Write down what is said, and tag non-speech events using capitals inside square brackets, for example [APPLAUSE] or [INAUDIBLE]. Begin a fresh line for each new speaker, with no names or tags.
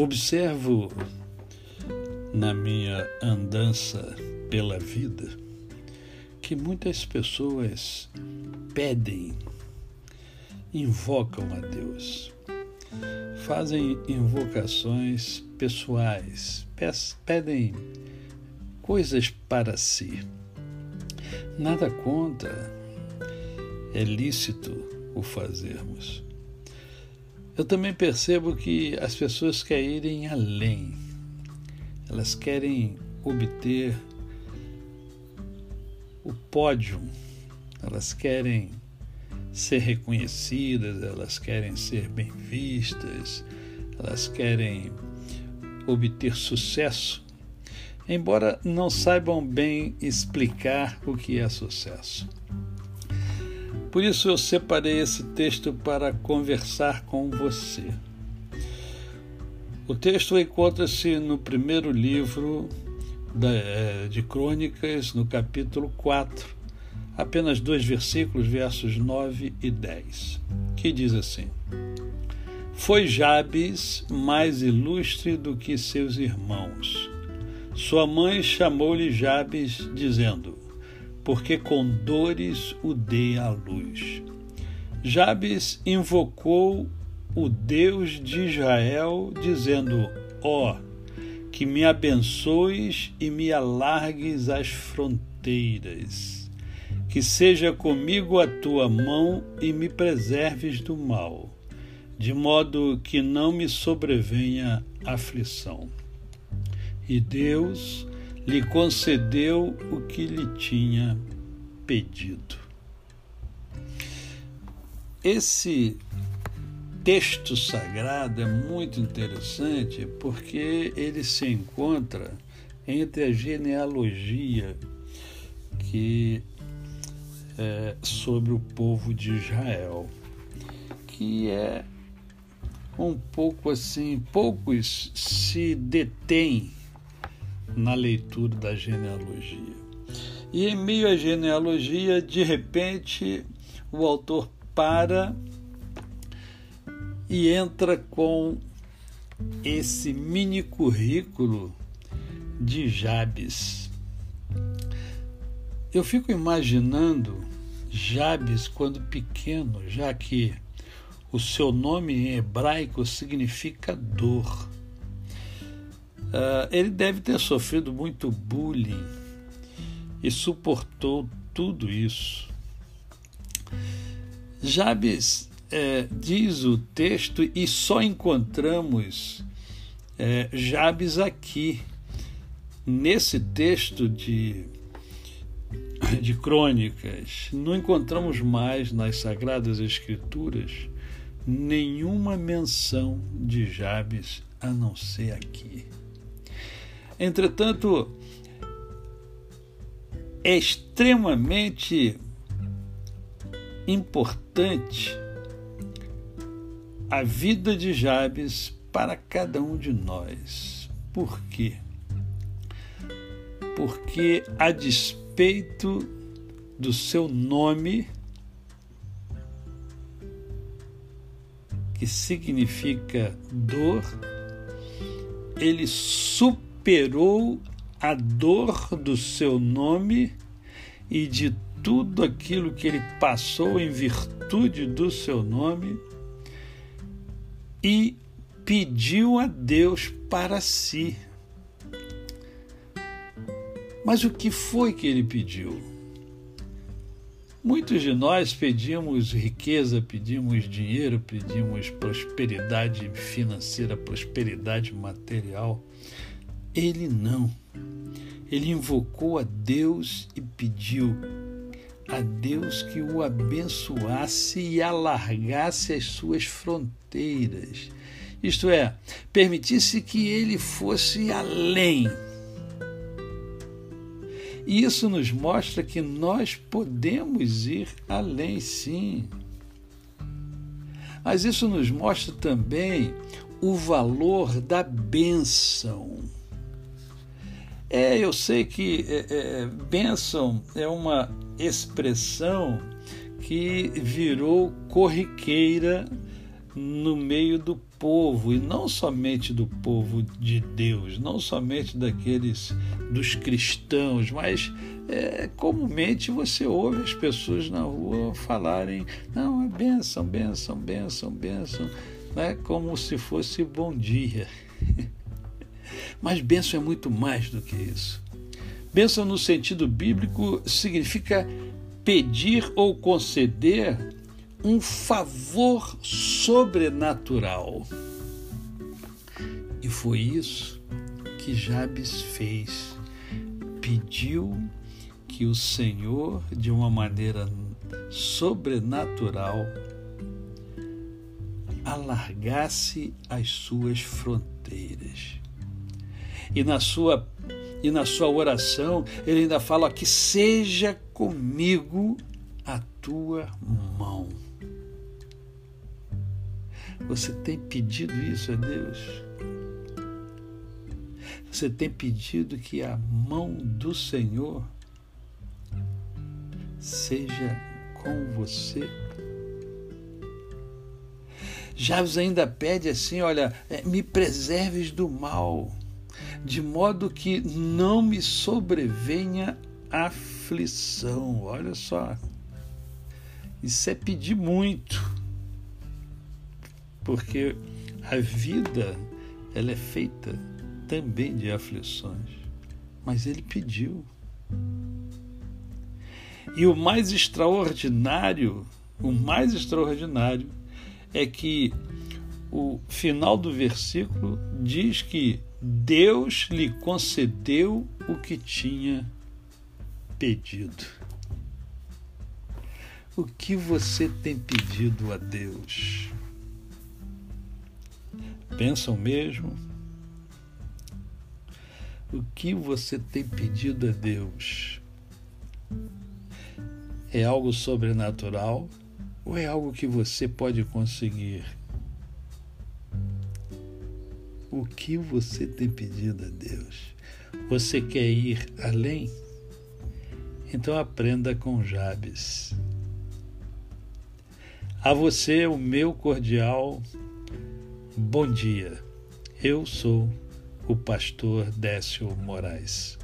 Observo na minha andança pela vida que muitas pessoas pedem, invocam a Deus, fazem invocações pessoais, pedem coisas para si. Nada contra, é lícito o fazermos. Eu também percebo que as pessoas querem além. Elas querem obter o pódio, elas querem ser reconhecidas, elas querem ser bem vistas, elas querem obter sucesso, embora não saibam bem explicar o que é sucesso. Por isso eu separei esse texto para conversar com você. O texto encontra-se no primeiro livro eh, de Crônicas, no capítulo 4, apenas dois versículos, versos 9 e 10, que diz assim: Foi Jabes mais ilustre do que seus irmãos. Sua mãe chamou-lhe Jabes, dizendo: porque com dores o dei à luz. Jabes invocou o Deus de Israel, dizendo: Ó, oh, que me abençoes e me alargues as fronteiras, que seja comigo a tua mão e me preserves do mal, de modo que não me sobrevenha aflição. E Deus lhe concedeu o que lhe tinha pedido. Esse texto sagrado é muito interessante porque ele se encontra entre a genealogia que é sobre o povo de Israel, que é um pouco assim, poucos se detêm na leitura da genealogia. E em meio à genealogia, de repente, o autor para e entra com esse mini currículo de Jabes. Eu fico imaginando Jabes quando pequeno, já que o seu nome em hebraico significa dor. Uh, ele deve ter sofrido muito bullying e suportou tudo isso. Jabes é, diz o texto, e só encontramos é, Jabes aqui, nesse texto de, de crônicas. Não encontramos mais nas Sagradas Escrituras nenhuma menção de Jabes a não ser aqui. Entretanto, é extremamente importante a vida de Jabes para cada um de nós. Por quê? Porque, a despeito do seu nome, que significa dor, ele supera superou a dor do seu nome e de tudo aquilo que ele passou em virtude do seu nome e pediu a Deus para si. Mas o que foi que ele pediu? Muitos de nós pedimos riqueza, pedimos dinheiro, pedimos prosperidade financeira, prosperidade material. Ele não. Ele invocou a Deus e pediu a Deus que o abençoasse e alargasse as suas fronteiras. Isto é, permitisse que ele fosse além. E isso nos mostra que nós podemos ir além, sim. Mas isso nos mostra também o valor da bênção. É, eu sei que é, é, bênção é uma expressão que virou corriqueira no meio do povo, e não somente do povo de Deus, não somente daqueles dos cristãos, mas é, comumente você ouve as pessoas na rua falarem: não, é bênção, bênção, bênção, bênção, né? como se fosse bom dia. [LAUGHS] mas bênção é muito mais do que isso. Bênção no sentido bíblico significa pedir ou conceder um favor sobrenatural. E foi isso que Jabes fez. Pediu que o Senhor, de uma maneira sobrenatural, alargasse as suas fronteiras. E na sua e na sua oração ele ainda fala que seja comigo a tua mão. Você tem pedido isso a Deus? Você tem pedido que a mão do Senhor seja com você? Javes ainda pede assim: olha, é, me preserves do mal, de modo que não me sobrevenha aflição. Olha só, isso é pedir muito porque a vida ela é feita também de aflições, mas ele pediu. E o mais extraordinário, o mais extraordinário é que o final do versículo diz que Deus lhe concedeu o que tinha pedido. O que você tem pedido a Deus? pensam mesmo? O que você tem pedido a Deus? É algo sobrenatural ou é algo que você pode conseguir? O que você tem pedido a Deus? Você quer ir além? Então aprenda com Jabes. A você o meu cordial Bom dia, eu sou o pastor Décio Moraes.